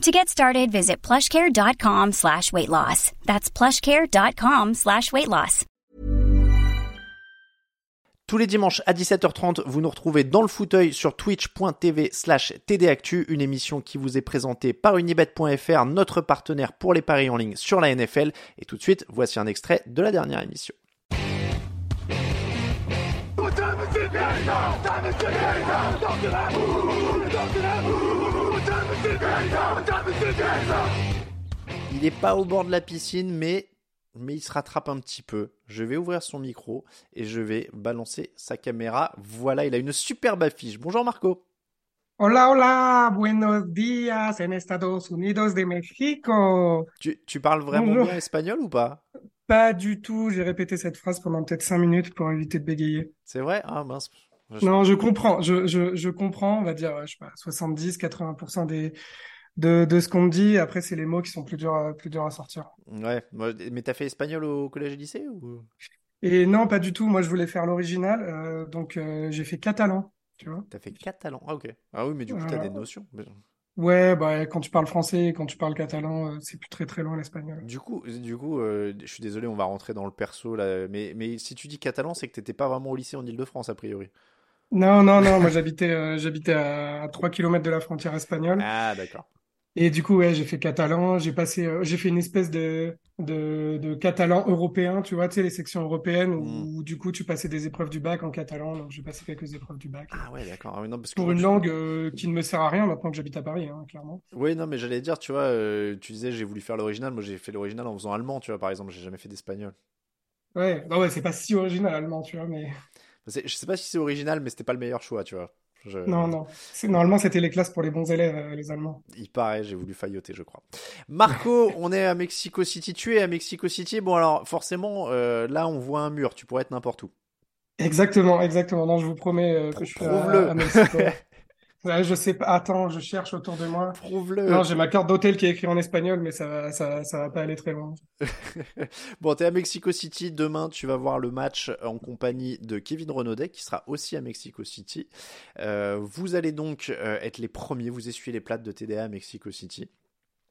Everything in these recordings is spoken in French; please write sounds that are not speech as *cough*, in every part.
To get started, visit plushcare.com slash weight loss. That's plushcare.com slash weight loss. Tous les dimanches à 17h30, vous nous retrouvez dans le fauteuil sur twitch.tv slash tdactu, une émission qui vous est présentée par unibet.fr, notre partenaire pour les paris en ligne sur la NFL. Et tout de suite, voici un extrait de la dernière émission. Il n'est pas au bord de la piscine, mais, mais il se rattrape un petit peu. Je vais ouvrir son micro et je vais balancer sa caméra. Voilà, il a une superbe affiche. Bonjour Marco. Hola, hola, buenos días en Estados Unidos de México. Tu, tu parles vraiment Bonjour. bien espagnol ou pas? Pas du tout, j'ai répété cette phrase pendant peut-être cinq minutes pour éviter de bégayer. C'est vrai? Ah mince. Je- Non, je comprends, je, je, je comprends, on va dire, je sais pas, 70-80% des, de, de ce qu'on me dit. Après, c'est les mots qui sont plus durs, à- plus durs à sortir. Ouais, mais t'as fait espagnol au collège et lycée ou? Et non, pas du tout. Moi, je voulais faire l'original, euh, donc euh, j'ai fait catalan, tu vois. T'as fait catalan Ah ok. Ah oui, mais du coup t'as Voilà. des notions. Ouais, bah, quand tu parles français et quand tu parles catalan, euh, c'est plus très très loin l'espagnol. Du coup, du coup, euh, je suis désolé, on va rentrer dans le perso là. Mais, mais si tu dis catalan, c'est que t'étais pas vraiment au lycée en Île-de-France a priori. Non, non, non, moi j'habitais euh, j'habitais à 3 km de la frontière espagnole. Ah d'accord. Et du coup, ouais, j'ai fait catalan, j'ai passé, euh, j'ai fait une espèce de, de, de catalan européen, tu vois, tu sais, les sections européennes où, où, du coup tu passais des épreuves du bac en catalan, donc j'ai passé quelques épreuves du bac. Ah ouais, d'accord. Ah Pour moi, une je- langue euh, qui ne me sert à rien maintenant que j'habite à Paris, hein, clairement. Oui, non, mais j'allais dire, tu vois, euh, tu disais j'ai voulu faire l'original. Moi, j'ai fait l'original en faisant allemand, tu vois, par exemple. J'ai jamais fait d'espagnol. Ouais, non, ouais, c'est pas si original allemand, tu vois, mais Je sais pas si c'est original, mais c'était pas le meilleur choix, tu vois. Je- non, non. Normalement, c'était les classes pour les bons élèves, euh, les Allemands. Il paraît, j'ai voulu failloter, je crois. Marco, *laughs* on est à Mexico City. Tu es à Mexico City. Bon, alors, forcément, euh, là, on voit un mur. Tu pourrais être n'importe où. Exactement, exactement. Non, je vous promets euh, que je suis à, à Mexico. *laughs* Ouais, je sais pas. Attends, je cherche autour de moi. Prouve-le. Non, j'ai ma carte d'hôtel qui est écrite en espagnol, mais ça va, ça, ça va pas aller très loin. *laughs* Bon, t'es à Mexico City. Demain, tu vas voir le match en compagnie de Kevin Renaudet, qui sera aussi à Mexico City. Euh, vous allez donc euh, être les premiers. Vous essuyez les plates de TDA à Mexico City.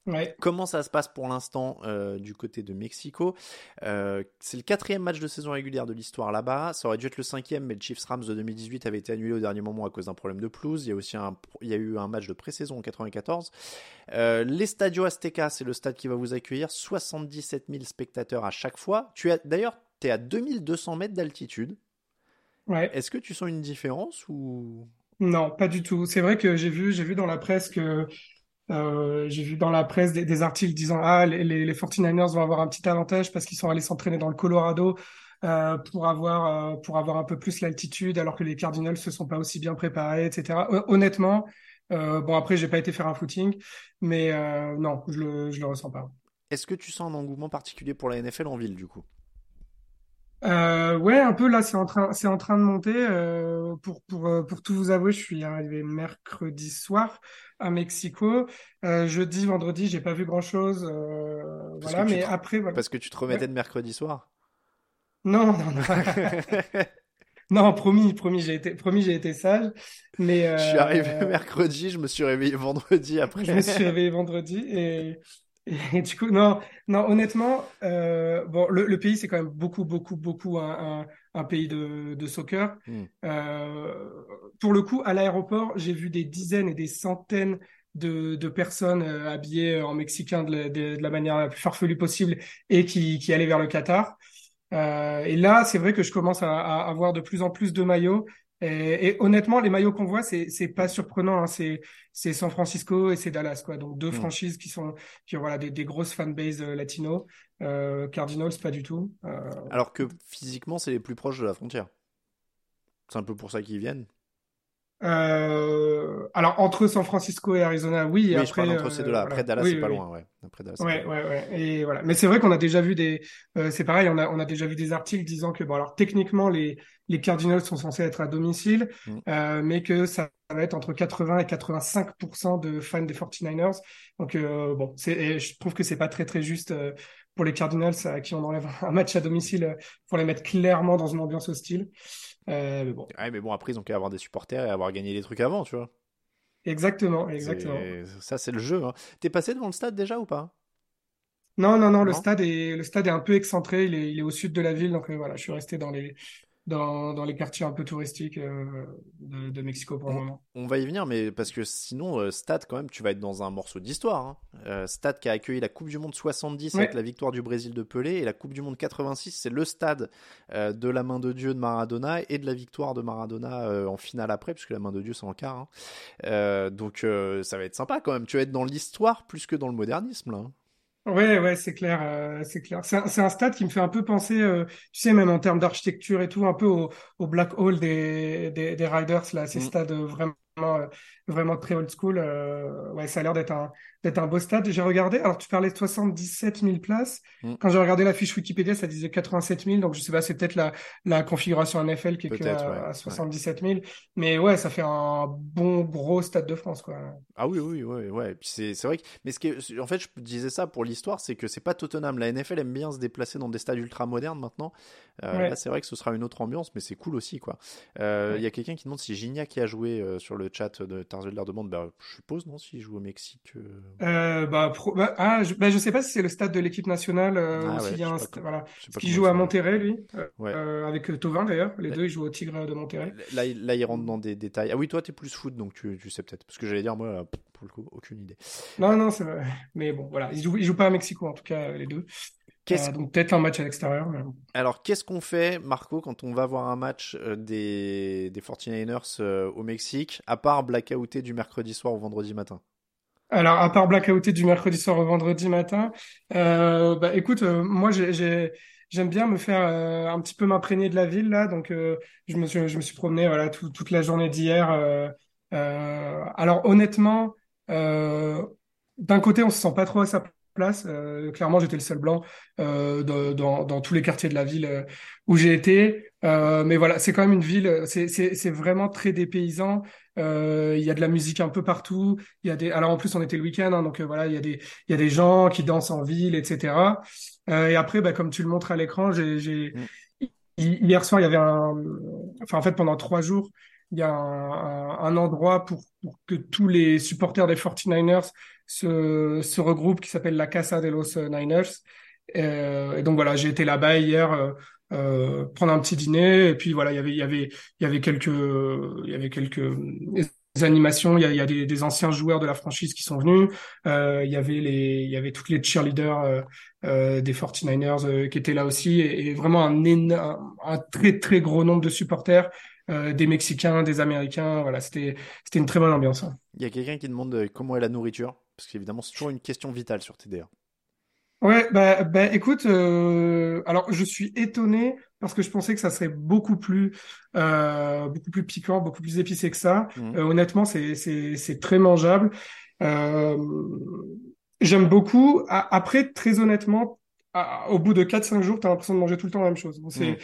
Ouais. Comment ça se passe pour l'instant euh, du côté de Mexico? Euh, C'est le quatrième match de saison régulière de l'histoire là-bas. Ça aurait dû être le cinquième, mais le Chiefs Rams de 2018 avait été annulé au dernier moment à cause d'un problème de pelouse. Il y a aussi un, il y a eu un match de pré-saison en 94. Euh, l'Estadio Azteca, c'est le stade qui va vous accueillir. 77 000 spectateurs à chaque fois. Tu as d'ailleurs, tu es à 2200 mètres d'altitude. Ouais. Est-ce que tu sens une différence ou? Non, pas du tout. C'est vrai que j'ai vu, j'ai vu dans la presse que euh, j'ai vu dans la presse des, des articles disant ah les, les, les 49ers vont avoir un petit avantage parce qu'ils sont allés s'entraîner dans le Colorado euh, pour avoir euh, pour avoir un peu plus l'altitude alors que les Cardinals se sont pas aussi bien préparés, etc. Hon- Honnêtement, bon après j'ai pas été faire un footing, mais non, je le je le ressens pas. est-ce que tu sens un engouement particulier pour la NFL en ville du coup? Euh, ouais, un peu là, c'est en train, c'est en train de monter. Euh, pour pour pour tout vous avouer, je suis arrivé mercredi soir à Mexico. Euh, jeudi, vendredi, j'ai pas vu grand-chose. Euh, Parce voilà, que tu mais te- après, voilà. Parce que tu te remettais Ouais. de mercredi soir Non, non, non. *laughs* Non, promis, promis, j'ai été, promis, j'ai été sage. Mais Je suis euh, arrivé mercredi, je me suis réveillé vendredi après. Je me suis réveillé vendredi et, *laughs* et du coup, non, non, honnêtement, euh, bon, le, le pays, c'est quand même beaucoup, beaucoup, beaucoup un, un, un pays de, de soccer. Mm. Euh, pour le coup, à l'aéroport, j'ai vu des dizaines et des centaines de, de personnes euh, habillées en mexicain de la, de, de la manière la plus farfelue possible et qui, qui allaient vers le Qatar. et là, c'est vrai que je commence à, à, avoir de plus en plus de maillots. Et, et honnêtement, les maillots qu'on voit, c'est c'est pas surprenant. Hein. C'est c'est San Francisco et c'est Dallas, quoi. Donc deux mm. franchises qui sont qui ont voilà des, des grosses fanbases latino. Cardinals, pas du tout. Alors que physiquement, c'est les plus proches de la frontière. C'est un peu pour ça qu'ils viennent. Euh, alors entre San Francisco et Arizona, oui. oui après, je entre ces deux-là. Après Dallas, c'est pas loin, ouais. Après Dallas, ouais, ouais, ouais. Et voilà. Mais c'est vrai qu'on a déjà vu des. Euh, c'est pareil, on a on a déjà vu des articles disant que bon, alors techniquement les les Cardinals sont censés être à domicile, mm. euh, mais que ça va être entre 80 et 85% de fans des 49ers. Donc euh, bon, c'est. Je trouve que c'est pas très très juste. Pour les Cardinals à qui on enlève un match à domicile pour les mettre clairement dans une ambiance hostile. Euh, mais bon. Ouais, mais bon, après, ils ont qu'à avoir des supporters et avoir gagné des trucs avant, tu vois. Exactement, exactement. Ça, c'est le jeu. Hein. T'es passé devant le stade déjà ou pas? Non, non, non, le stade est le stade est un peu excentré. Il est, il est au sud de la ville, donc euh, voilà, je suis resté dans les dans, dans les quartiers un peu touristiques euh, de, de, Mexico pour le moment. On va y venir, mais parce que sinon, euh, Stade, quand même, tu vas être dans un morceau d'histoire. Hein. Euh, Stade qui a accueilli la Coupe du Monde 70 avec la victoire du Brésil de Pelé, et la Coupe du Monde 86, c'est le stade de la main de Dieu de Maradona et de la victoire de Maradona en finale après, puisque la main de Dieu, c'est en quart. Hein. donc ça va être sympa quand même. Tu vas être dans l'histoire plus que dans le modernisme, là. Hein. Ouais, ouais, c'est clair, euh, c'est clair. C'est un, un, stade qui me fait un peu penser, euh, tu sais, même en termes d'architecture et tout, un peu au, au Black Hole des, des, des Riders, là, ces mm. stades vraiment euh, vraiment très old school. Euh, ouais, ça a l'air d'être un, d'être un beau stade. J'ai regardé, alors tu parlais de 77 000 places. Mm. Quand j'ai regardé la fiche Wikipédia, ça disait 87 000. Donc je sais pas, c'est peut-être la, la configuration NFL qui est que à, 77 000. Mais ouais, ça fait un bon gros stade de France, quoi. Ah oui, oui, oui, ouais. Puis c'est, c'est vrai que, mais ce qui en fait, je disais ça pour l'histoire, c'est que c'est pas Tottenham. La NFL aime bien se déplacer dans des stades ultra modernes maintenant. Euh, là, c'est vrai que ce sera une autre ambiance, mais c'est cool aussi, quoi. Il y a quelqu'un qui demande si Gignac qui a joué sur le chat de leur demande, bah, je suppose, non, s'il joue au Mexique euh... euh bah, bah, ah, je, bah, je sais pas si c'est le stade de l'équipe nationale euh, ah, ou y a un voilà. Qui joue à Monterrey, lui, euh, avec Tovin d'ailleurs. Les deux, ils jouent au Tigre de Monterrey. Là, là, il rentre dans des détails. Ah oui, toi, tu es plus foot, donc tu, tu sais peut-être. Parce que j'allais dire, moi, pour le coup, aucune idée. Non, non, c'est vrai. Mais bon, voilà. Ils jouent, ils jouent pas à Mexico, en tout cas, les deux. Euh, donc peut-être un match à l'extérieur. Alors qu'est-ce qu'on fait, Marco, quand on va voir un match euh, des, des 49ers euh, au Mexique, à part blackouter du mercredi soir au vendredi matin? Alors à part blackouter du mercredi soir au vendredi matin, bah écoute, moi j'ai j'aime bien me faire un petit peu m'imprégner de la ville là, donc je me suis je me suis promené voilà toute la journée d'hier. alors honnêtement, d'un côté on se sent pas trop à sa Euh, clairement, j'étais le seul blanc euh, dans, tous les quartiers de la ville euh, où j'ai été. mais voilà, c'est quand même une ville, c'est vraiment très dépaysant. Il y a de la musique un peu partout. Y a des, alors en plus on était le week-end, hein, donc voilà, il y a des, y a des gens qui dansent en ville, etc. et après, bah, comme tu le montres à l'écran, hier soir il y avait un, enfin en fait pendant trois jours, il y a un, un endroit pour, pour, que tous les supporters des 49ers se, se regroupent qui s'appelle la Casa de los Niners. Euh, et donc voilà, j'ai été là-bas hier euh, euh, prendre un petit dîner et puis voilà, il y avait il y avait il y avait quelques il y avait quelques animations, il y a, y a des, anciens joueurs de la franchise qui sont venus, euh, il y avait les il y avait toutes les cheerleaders euh, euh des 49ers qui étaient là aussi et, vraiment un, énorme, un très très gros nombre de supporters euh, des Mexicains, des Américains. Voilà, c'était c'était une très bonne ambiance. Hein. Il y a quelqu'un qui demande euh, comment est la nourriture, parce qu'évidemment c'est toujours une question vitale sur TDA. Ouais, bah, bah écoute, euh, alors je suis étonné parce que je pensais que ça serait beaucoup plus beaucoup plus piquant, beaucoup plus épicé que ça. Mmh. honnêtement, c'est c'est c'est très mangeable. J'aime beaucoup. Après, très honnêtement, au bout de 4-5 jours, tu as l'impression de manger tout le temps la même chose. c'est mmh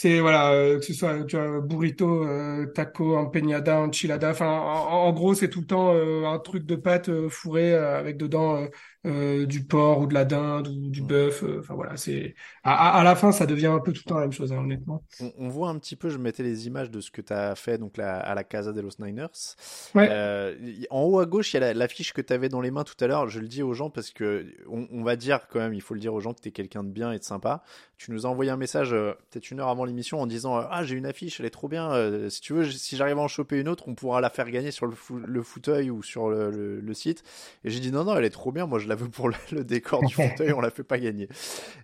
c'est voilà euh, que ce soit tu vois, burrito euh, taco empeñada enchilada. Enfin en, gros c'est tout le temps euh, un truc de pâte fourré avec dedans euh, du porc ou de la dinde ou du bœuf. Euh, enfin voilà, c'est à, à, la fin ça devient un peu tout le temps la même chose, hein, honnêtement. On, on, voit un petit peu, je mettais les images de ce que tu as fait donc la, à la Casa de los Niners. Ouais. Euh, en haut à gauche, il y a l'affiche que tu avais dans les mains tout à l'heure. Je le dis aux gens parce que on, on, va dire quand même, il faut le dire aux gens que tu es quelqu'un de bien et de sympa. Tu nous as envoyé un message peut-être une heure avant l'émission en disant ah j'ai une affiche, elle est trop bien. si tu veux, si j'arrive à en choper une autre, on pourra la faire gagner sur le, le fauteuil ou sur le, le, le site. Et j'ai dit non non, elle est trop bien. Moi je la veux pour le, décor du *laughs* fauteuil, on la fait pas gagner.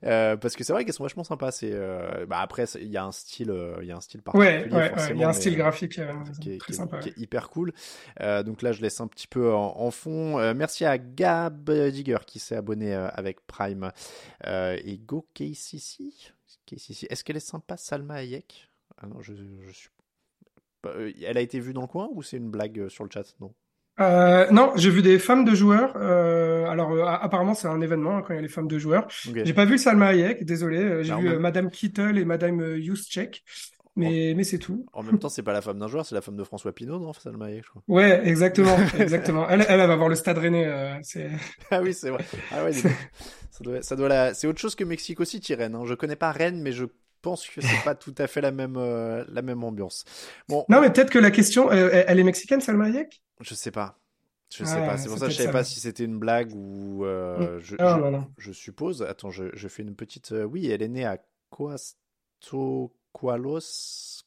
Euh, parce que c'est vrai qu'elles sont vachement sympas. C'est, euh, bah après, il y a un style, euh, il y a un style particulier. Ouais, il y a un style graphique qui est, très sympa, qui est hyper cool. donc là, je laisse un petit peu en, fond. merci à Gab Digger qui s'est abonné avec Prime et Go KCC. Est-ce qu'elle est sympa, Salma Hayek? Ah non, je, je suis. Elle a été vue dans le coin ou c'est une blague sur le chat? Non. Euh, non, j'ai vu des femmes de joueurs. Euh, alors euh, apparemment c'est un événement hein, quand il y a les femmes de joueurs. J'ai pas vu Salma Hayek, désolé. J'ai vu Madame Kittel et Madame Yuschek. Mais, mais c'est tout. En même temps, c'est pas la femme d'un joueur, c'est la femme de François Pinault, non Salma Hayek, je crois. Ouais, exactement, *laughs* exactement. Elle, elle, va voir le Stade Rennais. *laughs* ah oui, c'est vrai. Ah ouais, *laughs* ça doit, ça doit la... C'est autre chose que Mexico City, Rennes. Hein. Je connais pas Rennes, mais je pense que c'est pas tout à fait la même, la même ambiance. Bon. Non, mais peut-être que la question, elle est mexicaine, Salma Hayek? Je sais pas. Je sais pas. C'est pour ça que je savais pas si c'était une blague ou. Euh, mm. je, ah, je, je, suppose. Attends, je, je, fais une petite. Euh, oui, elle est née à Coatzacoalcos.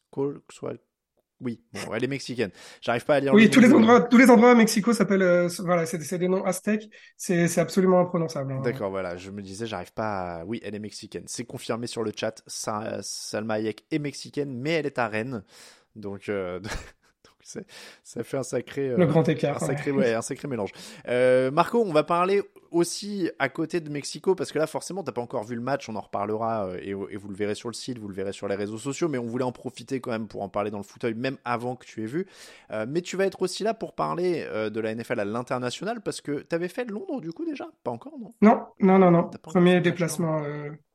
Oui, bon, elle est mexicaine. J'arrive pas à lire. Oui, tous les endroits, tous les endroits à Mexico s'appellent. Euh, voilà, c'est des noms aztèques. C'est absolument imprononçable. Hein. D'accord, voilà. Je me disais, j'arrive pas. À... Oui, elle est mexicaine. C'est confirmé sur le chat. Salma Hayek est mexicaine, mais elle est à Rennes. Donc, *laughs* ça fait un sacré, le grand écart, un sacré, ouais. un sacré mélange. Euh, Marco, on va parler aussi à côté de Mexico parce que là, forcément, t'as pas encore vu le match, on en reparlera euh, et, et, vous le verrez sur le site, vous le verrez sur les réseaux sociaux, mais on voulait en profiter quand même pour en parler dans le fauteuil, même avant que tu aies vu. Euh, mais tu vas être aussi là pour parler euh, de la NFL à l'international parce que t'avais fait Londres du coup déjà, pas encore, non? Non, non, non, non. Premier déplacement.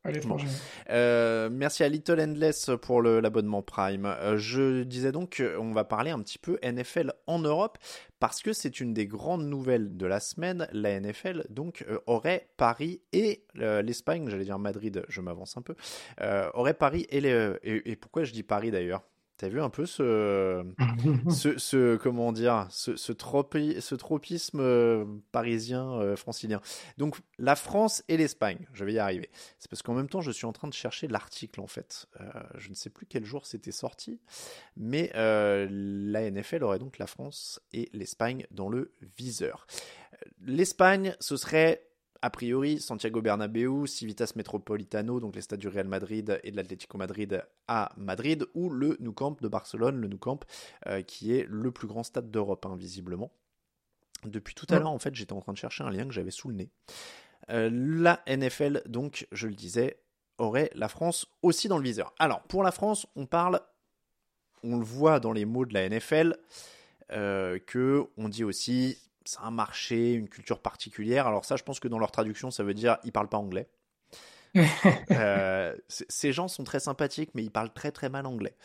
À l'étranger. Euh, merci à Little Endless pour l'abonnement Prime. Euh, je disais donc qu'on va parler un petit peu NFL en Europe parce que c'est une des grandes nouvelles de la semaine. La NFL donc euh, aurait Paris et l'Espagne, j'allais dire Madrid, je m'avance un peu, aurait Paris et, les, et pourquoi je dis Paris d'ailleurs? T'as vu un peu ce, *laughs* ce, ce, comment dire, ce, ce, ce tropisme euh, parisien euh, francilien? Donc la France et l'Espagne, je vais y arriver. C'est parce qu'en même temps, je suis en train de chercher l'article en fait. Euh, je ne sais plus quel jour c'était sorti, mais la NFL aurait donc la France et l'Espagne dans le viseur. L'Espagne, ce serait a priori, Santiago Bernabéu, Civitas Metropolitano, donc les stades du Real Madrid et de l'Atlético Madrid à Madrid, ou le Nou Camp de Barcelone, le Nou Camp, euh, qui est le plus grand stade d'Europe, hein, visiblement. Depuis tout à l'heure, en fait, j'étais en train de chercher un lien que j'avais sous le nez. Euh, la NFL, donc, je le disais, aurait la France aussi dans le viseur. Alors, pour la France, on parle, on le voit dans les mots de la NFL, euh, que on dit aussi c'est un marché, une culture particulière. Alors ça, je pense que dans leur traduction, ça veut dire ils parlent pas anglais. *laughs* euh, ces gens sont très sympathiques, mais ils parlent très très mal anglais.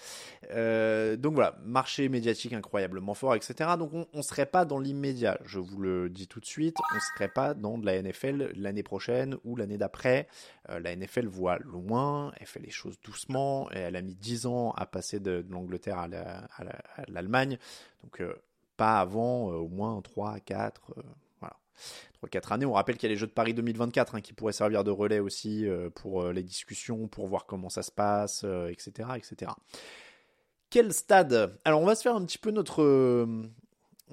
Euh, donc voilà, marché médiatique incroyablement fort, etc. Donc on, ne serait pas dans l'immédiat, je vous le dis tout de suite, on serait pas dans de la NFL l'année prochaine ou l'année d'après. Euh, la NFL voit loin, elle fait les choses doucement, et elle a mis 10 ans à passer de, l'Angleterre à l'Allemagne. donc pas avant euh, au moins 3, 4, euh, voilà. 3, 4 années. On rappelle qu'il y a les Jeux de Paris 2024 hein, qui pourraient servir de relais aussi euh, pour les discussions, pour voir comment ça se passe, etc., etc. Quel stade? Alors on va se faire un petit peu notre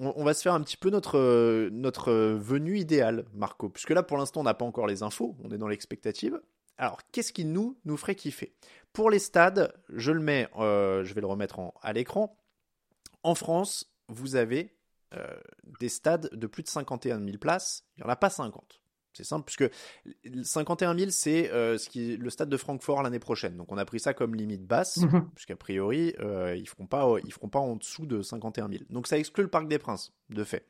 on va se faire un petit peu notre, notre venue idéale, Marco, puisque là pour l'instant on n'a pas encore les infos, on est dans l'expectative. Alors qu'est-ce qui nous, nous ferait kiffer? Pour les stades, je le mets, je vais le remettre à l'écran. En France, vous avez euh, des stades de plus de 51 000 places, il n'y en a pas 50. C'est simple, puisque 51 000, c'est euh, ce qui est le stade de Francfort l'année prochaine. Donc on a pris ça comme limite basse, mhm. puisqu'a priori, euh, ils ne feront, feront pas en dessous de 51 000. Donc ça exclut le Parc des Princes, de fait.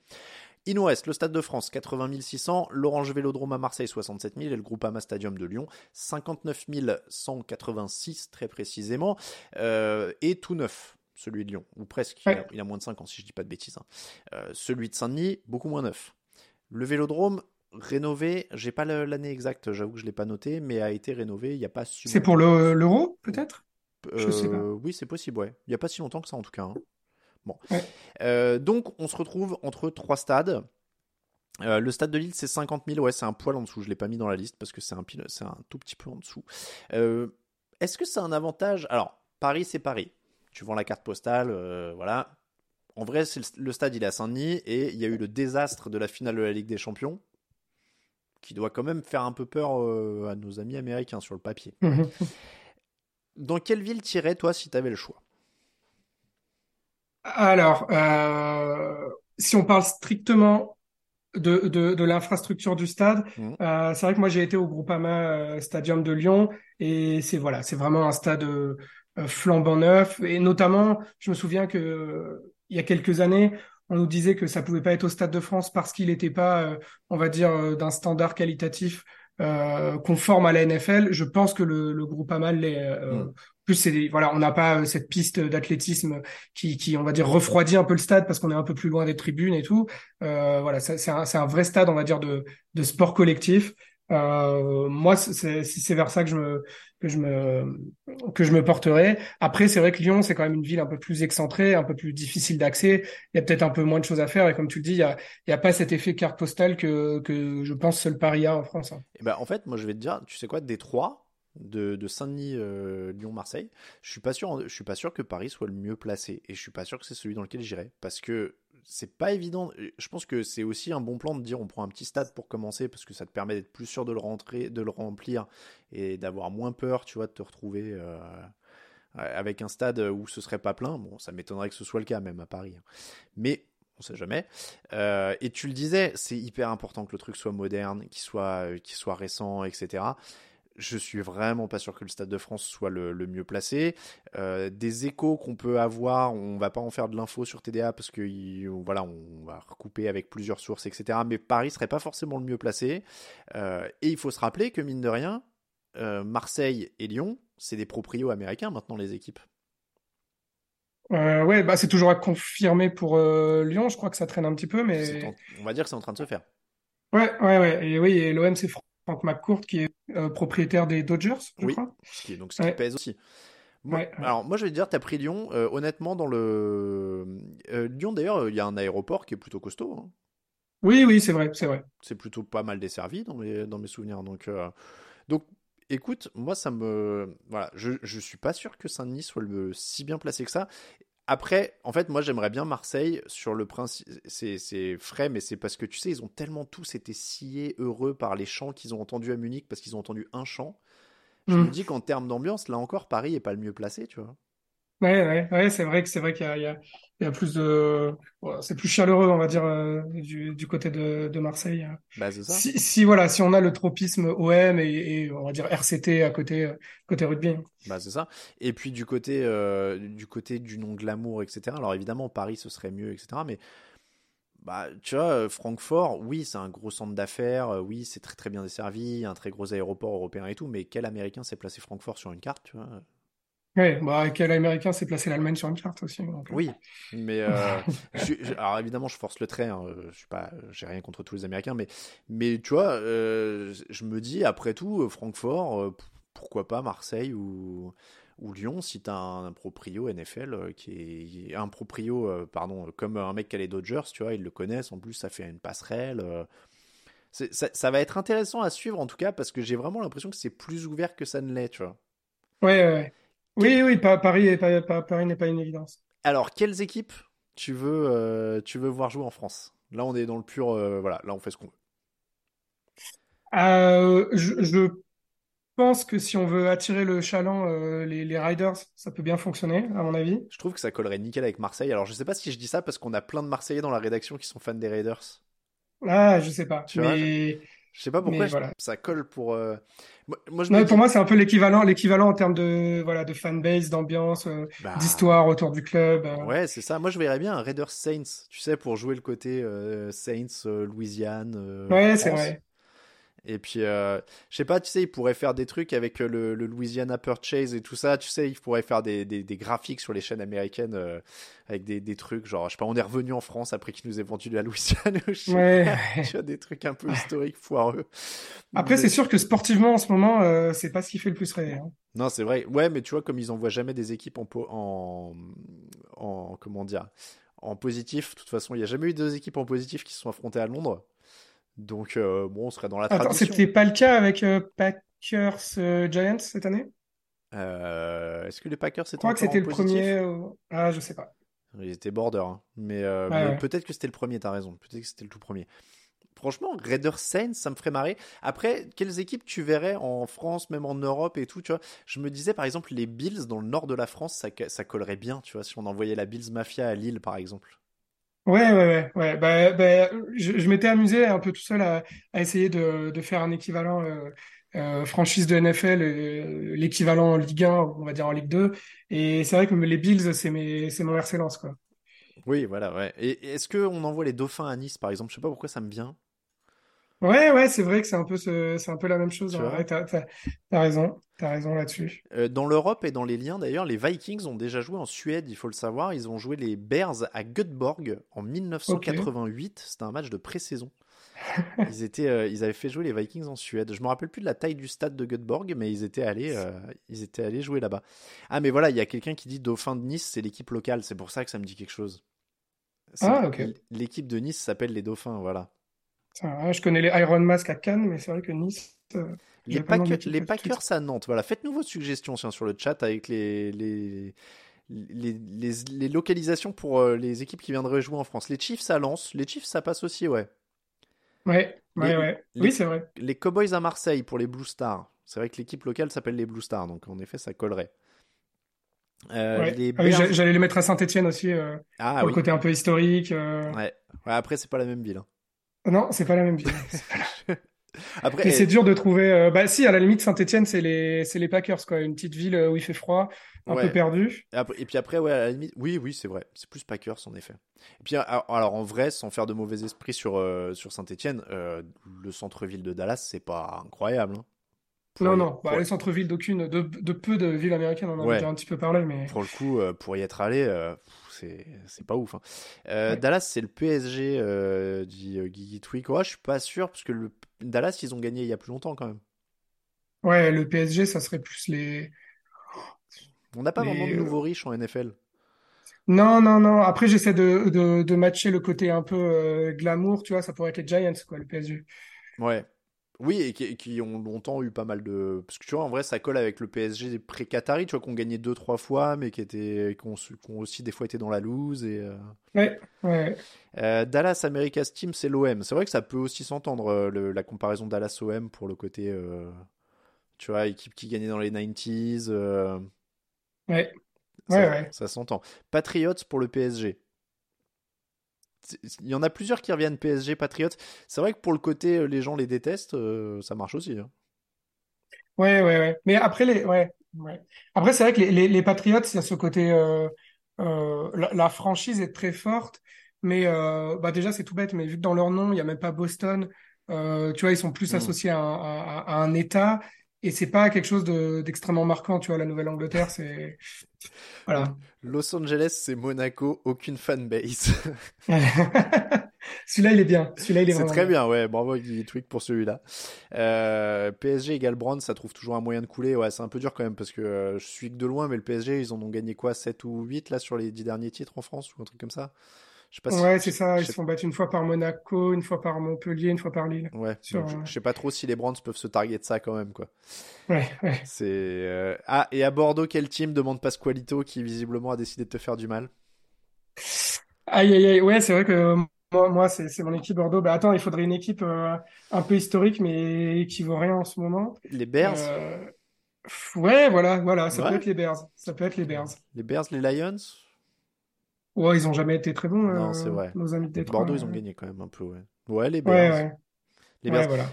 Il nous reste le Stade de France, 80 600, l'Orange Vélodrome à Marseille, 67 000, et le Groupama Stadium de Lyon, 59 186 très précisément, et tout neuf celui de Lyon, ou presque. Il, a, moins de 5 ans, si je dis pas de bêtises. Hein. Euh, celui de Saint-Denis, beaucoup moins neuf. Le vélodrome, rénové, j'ai pas l'année exacte, j'avoue que je l'ai pas noté, mais a été rénové il n'y a pas si C'est pour l'euro, peut-être? Je sais pas. Euh, oui, c'est possible, ouais. Il n'y a pas si longtemps que ça, en tout cas. Hein. Bon. Euh, donc, on se retrouve entre trois stades. le stade de Lille, c'est 50 000. Ouais, c'est un poil en dessous. Je l'ai pas mis dans la liste parce que c'est un, un tout petit peu en dessous. Est-ce que c'est un avantage? Alors, Paris, c'est Paris tu vends la carte postale, euh, voilà. En vrai, le stade, il est à Saint-Denis et il y a eu le désastre de la finale de la Ligue des Champions. qui doit quand même faire un peu peur à nos amis américains sur le papier. *laughs* Dans quelle ville tirais toi si tu avais le choix? Alors, si on parle strictement de, de, de l'infrastructure du stade. Mmh. Euh, c'est vrai que moi j'ai été au Groupama euh, Stadium de Lyon et c'est voilà, c'est vraiment un stade euh, flambant neuf et notamment, je me souviens que il y a quelques années, on nous disait que ça pouvait pas être au Stade de France parce qu'il n'était pas, on va dire, d'un standard qualitatif conforme à la NFL. Je pense que le, le Groupama l'est mmh plus c'est voilà, on n'a pas euh, cette piste d'athlétisme qui, qui, on va dire, refroidit un peu le stade parce qu'on est un peu plus loin des tribunes et tout. Euh, voilà, c'est un, un, vrai stade, on va dire, de, de sport collectif. Euh, moi, c'est vers ça que je me que je me que je me porterai. Après, c'est vrai que Lyon, c'est quand même une ville un peu plus excentrée, un peu plus difficile d'accès. Il y a peut-être un peu moins de choses à faire et comme tu le dis, il y a y a pas cet effet carte postale que que je pense seul Paris a en France. Hein. Et eh ben en fait, moi je vais te dire, tu sais quoi, Détroit, de, Saint-Denis, euh, Lyon, Marseille, je suis pas sûr, je suis pas sûr que Paris soit le mieux placé et je suis pas sûr que c'est celui dans lequel j'irai parce que c'est pas évident. Je pense que c'est aussi un bon plan de dire on prend un petit stade pour commencer parce que ça te permet d'être plus sûr de le rentrer, de le remplir et d'avoir moins peur, tu vois, de te retrouver euh, avec un stade où ce serait pas plein. Bon, ça m'étonnerait que ce soit le cas même à Paris, hein. mais on sait jamais. Euh, et tu le disais, c'est hyper important que le truc soit moderne, qu'il soit, qu'il soit récent, etc je suis vraiment pas sûr que le Stade de France soit le, mieux placé. Euh, des échos qu'on peut avoir, on va pas en faire de l'info sur TDA parce que voilà, on va recouper avec plusieurs sources, etc. Mais Paris serait pas forcément le mieux placé. Euh, et il faut se rappeler que mine de rien, euh, Marseille et Lyon, c'est des proprios américains maintenant les équipes. ouais, bah c'est toujours à confirmer pour Lyon. Je crois que ça traîne un petit peu, mais on va dire que c'est en train de se faire. Ouais, ouais, ouais. Et oui, et l'OM c'est Frank McCourt qui est euh, propriétaire des Dodgers, je oui, crois. Qui, donc ce qui pèse aussi. Alors moi je vais te dire, tu as pris Lyon, euh, honnêtement dans le... Euh, Lyon d'ailleurs, il y a un aéroport qui est plutôt costaud. Hein. Oui, oui, c'est vrai, c'est vrai. C'est plutôt pas mal desservi dans mes, dans mes souvenirs. Donc, donc écoute, moi ça me... Voilà, je, je suis pas sûr que Saint-Denis soit le, si bien placé que ça. Après, en fait, moi j'aimerais bien Marseille sur le principe. C'est frais, mais c'est parce que tu sais, ils ont tellement tous été sciés heureux par les chants qu'ils ont entendus à Munich parce qu'ils ont entendu un chant. Je me mm. dis qu'en termes d'ambiance, là encore, Paris est pas le mieux placé, tu vois. Ouais, ouais, ouais, c'est vrai que c'est vrai qu'il y, y, a plus de, c'est plus chaleureux, on va dire, euh, du, du, côté de, de Marseille. Bah, c'est ça. Si, si, voilà, si on a le tropisme OM et, et, on va dire RCT à côté côté rugby. Bah c'est ça. Et puis du côté euh, du côté du nom glamour, etc. Alors évidemment Paris ce serait mieux, etc. Mais bah, tu vois, euh, Francfort, oui, c'est un gros centre d'affaires, oui, c'est très très bien desservi, un très gros aéroport européen et tout, mais quel Américain s'est placé Francfort sur une carte, tu vois? Oui, bah, quel américain s'est placé l'Allemagne sur une carte aussi. Euh. Oui, mais euh, *laughs* alors évidemment, je force le trait. Hein, je suis pas, j'ai rien contre tous les Américains, mais mais tu vois, euh, je me dis après tout, Francfort, pourquoi pas Marseille ou ou Lyon si t'as un, un proprio NFL qui est un proprio, pardon, comme un mec qui a les Dodgers, tu vois, ils le connaissent. En plus, ça fait une passerelle. Ça, ça, va être intéressant à suivre en tout cas parce que j'ai vraiment l'impression que c'est plus ouvert que ça ne l'est, tu vois. Ouais, ouais. Oui, oui, Paris Paris n'est pas une évidence. Alors, quelles équipes tu veux, euh, tu veux voir jouer en France? Là, on est dans le pur. Euh, voilà, là, on fait ce qu'on veut. Euh, je, pense que si on veut attirer le chaland, les, Riders, ça peut bien fonctionner, à mon avis. Je trouve que ça collerait nickel avec Marseille. Alors, je sais pas si je dis ça parce qu'on a plein de Marseillais dans la rédaction qui sont fans des Raiders. Ah, je sais pas. mais... Je sais pas pourquoi ça colle pour. Euh, moi, je pour moi, c'est un peu l'équivalent, l'équivalent en termes de voilà de fanbase, d'ambiance, euh, bah. d'histoire autour du club. Euh. Ouais, c'est ça. Moi, je verrais bien un Raiders Saints, tu sais, pour jouer le côté Saints, Louisiane. ouais, c'est vrai. Et puis, euh, je sais pas, tu sais, il pourrait faire des trucs avec euh, le, Louisiana Purchase et tout ça. Tu sais, il pourrait faire des, des, graphiques sur les chaînes américaines euh, avec des, des, trucs, genre, je sais pas, on est revenu en France après qu'ils nous aient vendu la Louisiane. *laughs* ouais. tu vois, des trucs un peu historiques, foireux. Après, c'est sûr que sportivement, en ce moment, c'est pas ce qui fait le plus rêver. Hein. Non, c'est vrai. Ouais, mais tu vois, comme ils envoient jamais des équipes en, en, en comment dire, en positif. De toute façon, il y a jamais eu deux équipes en positif qui se sont affrontées à Londres. Donc, euh, bon, on serait dans la Attends, c'était pas le cas avec euh, Packers euh, Giants cette année? Est-ce que les Packers c'était Je crois que c'était le premier. Ah, je sais pas. Ils étaient border, hein. mais, peut-être que c'était le premier, t'as raison. Peut-être que c'était le tout premier. Franchement, Raiders Saints, ça me ferait marrer. Après, quelles équipes tu verrais en France, même en Europe et tout, tu vois? Je me disais par exemple les Bills dans le nord de la France, ça, ça collerait bien, tu vois, si on envoyait la Bills Mafia à Lille par exemple. Ouais, ouais, ouais, ouais. Bah, bah, je, m'étais amusé un peu tout seul à, essayer de, faire un équivalent euh, euh, franchise de NFL, euh, l'équivalent en Ligue 1, on va dire en Ligue 2. Et c'est vrai que les Bills, c'est mon RC quoi. Oui, voilà, ouais. Et est-ce qu'on envoie les Dauphins à Nice, par exemple? Je sais pas pourquoi ça me vient. Ouais, ouais, c'est vrai que c'est un peu ce, c'est un peu la même chose. Ouais, t'as, t'as, t'as raison, t'as raison là-dessus. Euh, dans l'Europe et dans les liens d'ailleurs, les Vikings ont déjà joué en Suède, il faut le savoir. Ils ont joué les Bears à Göteborg en 1988. C'était un match de pré-saison. *laughs* ils étaient, euh, ils avaient fait jouer les Vikings en Suède. Je me rappelle plus de la taille du stade de Göteborg, mais ils étaient allés, euh, ils étaient allés jouer là-bas. Ah, mais voilà, il y a quelqu'un qui dit Dauphin de Nice, c'est l'équipe locale. C'est pour ça que ça me dit quelque chose. Ah, ok. L'équipe de Nice s'appelle les Dauphins, voilà. Je connais les Iron Mask à Cannes, mais c'est vrai que Nice. Euh, les, Packers, les Packers à Nantes, voilà. Faites-nous vos suggestions sur le chat avec les, les, les, localisations pour les équipes qui viendraient jouer en France. Les Chiefs, ça lance. Les Chiefs, ça passe aussi, ouais. Ouais, ouais, ouais. oui, c'est vrai. Les Cowboys à Marseille pour les Blue Stars. C'est vrai que l'équipe locale s'appelle les Blue Stars, donc en effet, ça collerait. Euh, ah j'allais les mettre à Saint-Etienne aussi, euh, ah, pour le côté un peu historique. Euh. Ouais. après, c'est pas la même ville. Hein. Non, *laughs* c'est pas la même ville. Après, Mais c'est dur de trouver. Bah si, à la limite, Saint-Etienne, c'est les, c'est les Packers, quoi. Une petite ville où il fait froid, un peu perdu. Et, puis après, ouais, à la limite, oui, oui, c'est vrai. C'est plus Packers, en effet. Et puis, alors, en vrai, sans faire de mauvais esprit sur, sur Saint-Etienne, le centre-ville de Dallas, c'est pas incroyable. Hein. Non, non, bah, les centres-villes d'aucune, de, de, peu de villes américaines, on en a déjà un petit peu parlé, mais. Pour le coup, euh, pour y être allé, euh, c'est, pas ouf. Hein. Euh, Dallas, c'est le PSG, dit Guigui Twig. Ouais, je suis pas sûr, parce que le... Dallas, ils ont gagné il y a plus longtemps quand même. Ouais, le PSG, ça serait plus les. On n'a pas vraiment de nouveaux riches en NFL. Non, non, non. Après, j'essaie de, de, de matcher le côté un peu glamour, tu vois, ça pourrait être les Giants, quoi, le PSG. Ouais, oui, et qui, ont longtemps eu pas mal de. Parce que tu vois, en vrai, ça colle avec le PSG pré-Qatari, tu vois, qu'on gagnait deux, trois fois, mais qui, étaient, qui, ont, aussi des fois été dans la loose. Et, euh. Ouais, ouais. Euh, Dallas America's Team, c'est l'OM. C'est vrai que ça peut aussi s'entendre, euh, la comparaison Dallas-OM pour le côté. tu vois, équipe qui gagnait dans les 90s. Ouais. Ça, ouais, ouais. Ça s'entend. Patriots pour le PSG il y en a plusieurs qui reviennent PSG, Patriots. C'est vrai que pour le côté, euh, les gens les détestent, euh, ça marche aussi. Hein. Ouais, ouais, ouais. Mais après, les, ouais, ouais. Après, c'est vrai que les, les, les Patriots, il y a ce côté, euh, euh, la, franchise est très forte, mais bah déjà, c'est tout bête, mais vu que dans leur nom, il n'y a même pas Boston, tu vois, ils sont plus mm. associés à, à, à, un État, et c'est pas quelque chose d'extrêmement marquant, tu vois, la Nouvelle-Angleterre, c'est... *laughs* Voilà. Los Angeles, c'est Monaco, aucune fanbase. *laughs* celui-là, il est bien. Celui-là, il est, C'est très bien, ouais. Bravo Guy Tweak pour celui-là. Euh, PSG égale Brand, ça trouve toujours un moyen de couler. Ouais, c'est un peu dur quand même parce que euh, je suis que de loin, mais le PSG, ils en ont gagné quoi 7 ou 8 là sur les 10 derniers titres en France ou un truc comme ça? Ouais, c'est ça. Ils se font battre une fois par Monaco, une fois par Montpellier, une fois par Lille. Ouais. je, sais pas trop si les Brands peuvent se targuer de ça quand même, quoi. Ouais, ouais. C'est euh, ah et à Bordeaux, quel team demande Pasqualito qui visiblement a décidé de te faire du mal? Aïe aïe aïe. Ouais, c'est vrai que moi, moi c'est mon équipe Bordeaux. Bah attends, il faudrait une équipe euh, un peu historique, mais qui vaut rien en ce moment. Les Bears? Euh... Ouais, voilà, voilà. Ça peut être les Bears. Ça peut être les Bears. Les Bears, les Lions? Ouais, ils ont jamais été très bons, non, c'est euh, vrai. nos amis de Bordeaux, ils ont gagné quand même un peu, ouais. Ouais, les Bears. Ouais, ouais. Les Bears. voilà.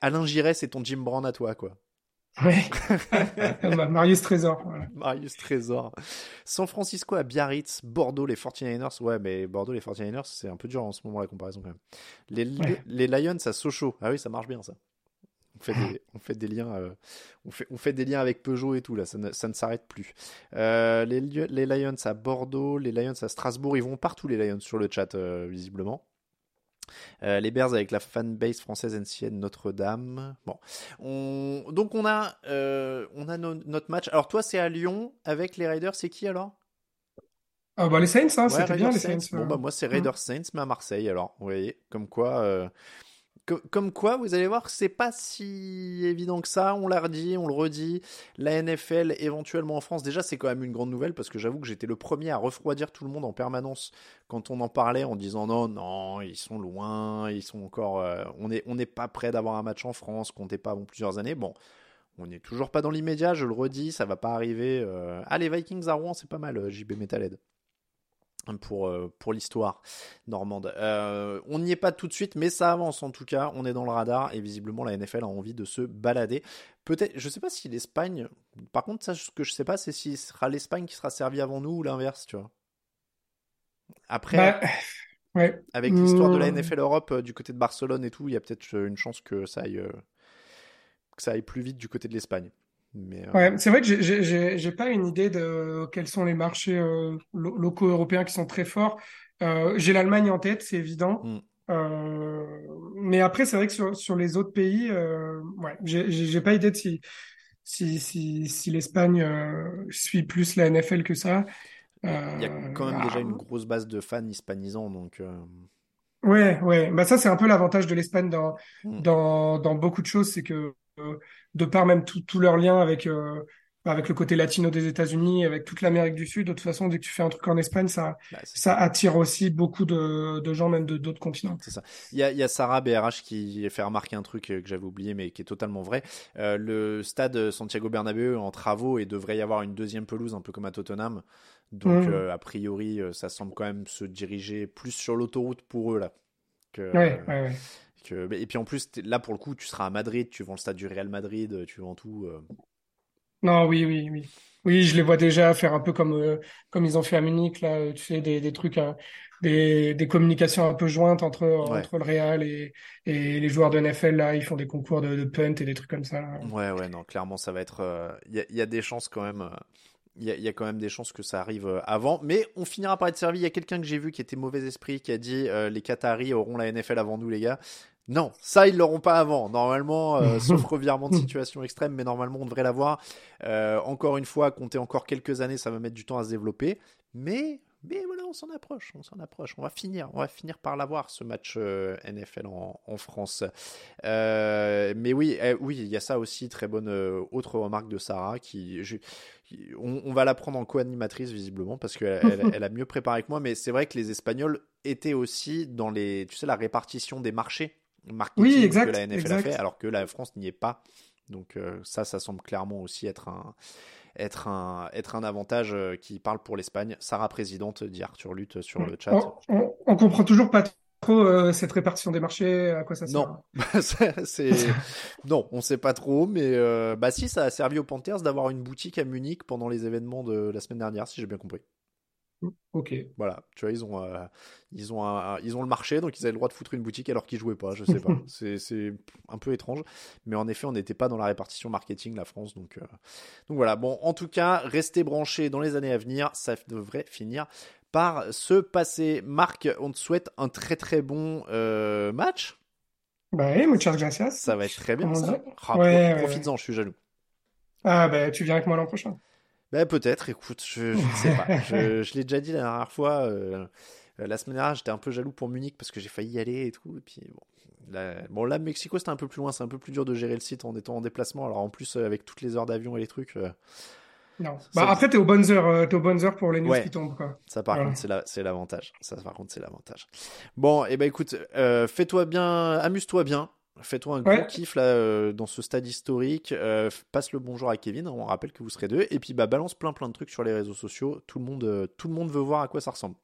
Alain Giret, c'est ton Jim Brand à toi, quoi. Ouais. *laughs* Marius Trésor. Marius Trésor. San Francisco à Biarritz, Bordeaux, les 49ers. Ouais, mais Bordeaux, les 49ers, c'est un peu dur en ce moment la comparaison quand même. Les, les Lions à Sochaux. Ah oui, ça marche bien ça. On fait des, on fait des liens, euh, on, fait, on fait des liens avec Peugeot et tout là, ça ne, ça ne s'arrête plus. Euh, les, les, Lions à Bordeaux, les Lions à Strasbourg, ils vont partout les Lions sur le chat euh, visiblement. les Bears avec la fanbase française ancienne Notre-Dame. Bon, on, donc on a, on a notre match. Alors toi c'est à Lyon avec les Raiders, c'est qui alors? Ah bah les Saints, hein, c'était bien les Saints. Bon bah moi c'est Raiders Saints mais à Marseille alors, vous voyez, comme quoi comme quoi, vous allez voir c'est pas si évident que ça. On l'a redit, on le redit. La NFL, éventuellement en France, déjà, c'est quand même une grande nouvelle parce que j'avoue que j'étais le premier à refroidir tout le monde en permanence quand on en parlait en disant non, non, ils sont loin, ils sont encore. Euh, on n'est pas prêt d'avoir un match en France, comptez pas avant plusieurs années. Bon, on n'est toujours pas dans l'immédiat, je le redis, ça va pas arriver. Euh... Ah, les Vikings à Rouen, c'est pas mal, euh, JB Metalhead pour, euh, pour l'histoire normande. Euh, on n'y est pas tout de suite, mais ça avance en tout cas. On est dans le radar et visiblement la NFL a envie de se balader. Peut-être, je sais pas si l'Espagne. Par contre, ça, ce que je sais pas, c'est si ce sera l'Espagne qui sera servie avant nous ou l'inverse, tu vois. Après, Bah, ouais. avec l'histoire de la Hmm. NFL Europe euh, du côté de Barcelone et tout, il y a peut-être euh, une chance que ça aille, euh, que ça aille plus vite du côté de l'Espagne. Mais euh, Ouais, c'est vrai que j'ai- pas une idée de quels sont les marchés euh, lo- locaux européens qui sont très forts. Euh, j'ai l'Allemagne en tête, c'est évident. Mm. Mais après, c'est vrai que sur, sur les autres pays, ouais, j'ai pas idée de si, si, si, si l'Espagne suit plus la NFL que ça. il y a quand même déjà ah, une grosse base de fans hispanisants, donc. Ouais, ouais. Bah ça, c'est un peu l'avantage de l'Espagne dans, Mm. dans, dans beaucoup de choses, c'est que de par même tout- tous leurs liens avec, euh, avec le côté latino des États-Unis, avec toute l'Amérique du Sud, de toute façon, dès que tu fais un truc en Espagne, ça, bah, attire aussi beaucoup de, de gens, même de d'autres continents. C'est ça. Il y a, il y a Sarah BRH qui fait remarquer un truc euh, que j'avais oublié mais qui est totalement vrai. Euh, le stade Santiago Bernabéu en travaux et devrait y avoir une deuxième pelouse un peu comme à Tottenham. Donc euh, a priori ça semble quand même se diriger plus sur l'autoroute pour eux là. Que, Ouais, ouais, ouais. Que- Et puis en plus là pour le coup tu seras à Madrid, tu vends le stade du Real Madrid, tu vends tout. euh. Non, oui, oui, oui. Oui, je les vois déjà faire un peu comme, euh, comme ils ont fait à Munich, là, euh, tu sais, des, des trucs, hein, des, des communications un peu jointes entre, Ouais. entre le Real et, et les joueurs de NFL, là, ils font des concours de, de punt et des trucs comme ça. Ouais ouais non clairement ça va être. euh, Il y, a, il y a des chances quand même. euh, Il y, a, il y a quand même des chances que ça arrive euh, avant, mais on finira par être servi. Il y a quelqu'un que j'ai vu qui était mauvais esprit, qui a dit euh, les Qataris auront la NFL avant nous, les gars. Non, ça ils l'auront pas avant. Normalement, euh, *laughs* sauf revirement de situation extrême, mais normalement on devrait l'avoir. Euh, encore une fois, compter encore quelques années, ça va mettre du temps à se développer, mais mais voilà, on s'en approche, on s'en approche. On va finir, on va finir par l'avoir ce match euh, NFL en, en France. Mais oui, eh, oui, il y a ça aussi. Très bonne autre remarque de Sarah qui, je- qui- on, on va la prendre en co-animatrice visiblement parce qu'elle elle, *laughs* elle a mieux préparé que moi. Mais c'est vrai que les Espagnols étaient aussi dans les, tu sais, la répartition des marchés marketing Oui, exact, que la NFL exact. a fait, alors que la France n'y est pas. Donc euh, ça, ça semble clairement aussi être un, être un, être un avantage euh, qui parle pour l'Espagne. Sarah présidente, dit Arthur Lutte sur le chat. On, on, on comprend toujours pas trop euh, cette répartition des marchés, à quoi ça sert. Non, *laughs* c'est c'est- *laughs* non, on sait pas trop, mais euh, bah si ça a servi aux Panthers d'avoir une boutique à Munich pendant les événements de la semaine dernière, si j'ai bien compris. Ok. Voilà, tu vois, ils ont, euh, ils ont, un- ils ont le marché, donc ils avaient le droit de foutre une boutique alors qu'ils jouaient pas. Je sais pas, *laughs* c'est c'est un peu étrange, mais en effet, on n'était pas dans la répartition marketing la France, donc euh, donc voilà. Bon, en tout cas, restez branchés dans les années à venir, ça devrait finir par se passer. Marc, on te souhaite un très très bon euh, match. Bah, oui, muchas gracias. Ça va être très bien Ah, ouais, Profites-en, je suis jaloux. Ah, bah, tu viens avec moi l'an prochain. Ben peut-être, écoute, je, je ne sais pas. Je, *laughs* je l'ai déjà dit la dernière fois. euh, euh, la semaine dernière, j'étais un peu jaloux pour Munich parce que j'ai failli y aller et tout. Et puis bon, là, bon, là Mexico, c'était un peu plus loin. C'est un peu plus dur de gérer le site en étant en déplacement. Alors en plus, euh, avec toutes les heures d'avion et les trucs, euh, Non. Ça- Bah, après, t'es aux bonnes heures, euh, t'es aux bonnes heures pour les news Ouais. qui tombent, quoi. ça par Voilà. contre, c'est la- c'est l'avantage. Ça par contre, c'est l'avantage. Bon, et ben écoute, euh, fais-toi bien, amuse-toi bien. Fais-toi un gros Ouais. kiff là euh, dans ce stade historique. Euh, passe le bonjour à Kevin. On rappelle que vous serez deux. Et puis bah balance plein plein de trucs sur les réseaux sociaux. Tout le monde, euh, tout le monde veut voir à quoi ça ressemble.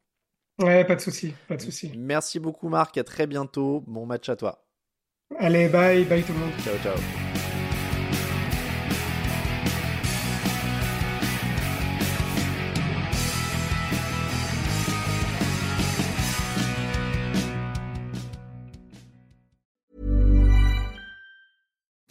Ouais, pas de souci, pas de souci. Merci beaucoup Marc, à très bientôt. Bon match à toi. Allez, bye, bye tout le monde. Ciao ciao.